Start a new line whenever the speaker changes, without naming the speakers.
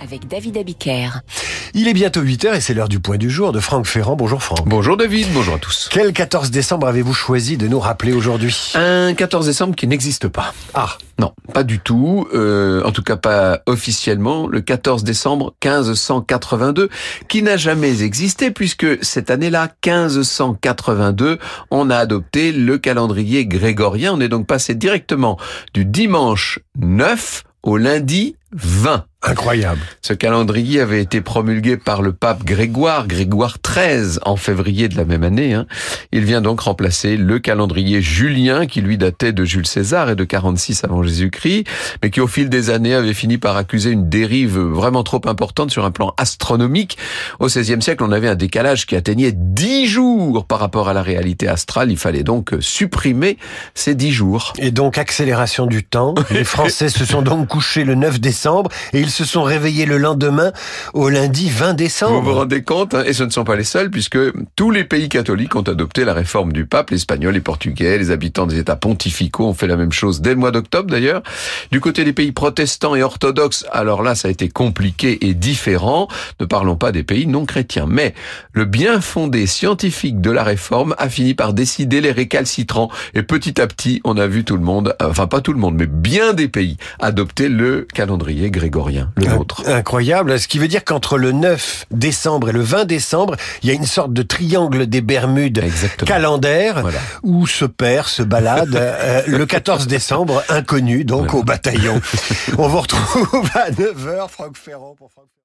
avec David Abiker.
Il est bientôt 8h et c'est l'heure du point du jour de Franck Ferrand. Bonjour Franck.
Bonjour David, bonjour à tous.
Quel 14 décembre avez-vous choisi de nous rappeler aujourd'hui?
Un 14 décembre qui n'existe pas.
Ah,
Non, pas du tout. Euh, en tout cas pas officiellement. Le 14 décembre 1582, qui n'a jamais existé puisque cette année-là, 1582, on a adopté le calendrier grégorien. On est donc passé directement du dimanche 9 au lundi 20.
incroyable.
Ce calendrier avait été promulgué par le pape Grégoire, Grégoire XIII, en février de la même année. hein. Il vient donc remplacer le calendrier julien, qui lui datait de Jules César et de 46 avant Jésus-Christ, mais qui au fil des années avait fini par accuser une dérive vraiment trop importante sur un plan astronomique. Au XVIe siècle, on avait un décalage qui atteignait 10 jours par rapport à la réalité astrale. Il fallait donc supprimer ces 10 jours.
Et donc accélération du temps. Les Français se sont donc couchés le 9 décembre et ils se sont réveillés le lendemain au lundi 20
Vous vous
décembre.
rendez compte, hein, et ce ne sont pas les seuls, puisque tous les pays catholiques ont adopté la réforme du pape, les Espagnols, les Portugais, les habitants des États pontificaux ont fait la même chose dès le mois d'octobre d'ailleurs. Du côté des pays protestants et orthodoxes, alors là ça a été compliqué et différent, ne parlons pas des pays non chrétiens. Mais le bien fondé scientifique de la réforme a fini par décider les récalcitrants, et petit à petit on a vu tout le monde, enfin pas tout le monde, mais bien des pays adopter le calendrier grégorien, le nôtre.
Incroyable, ce qui veut dire qu'entre le 9 décembre et le 20 décembre, il y a une sorte de triangle des Bermudes
Exactement.
calendaire
Voilà.
où se perd, se balade euh, le 14 décembre, inconnu donc au bataillon. On vous retrouve à 9h, Franck Ferrand pour Franck.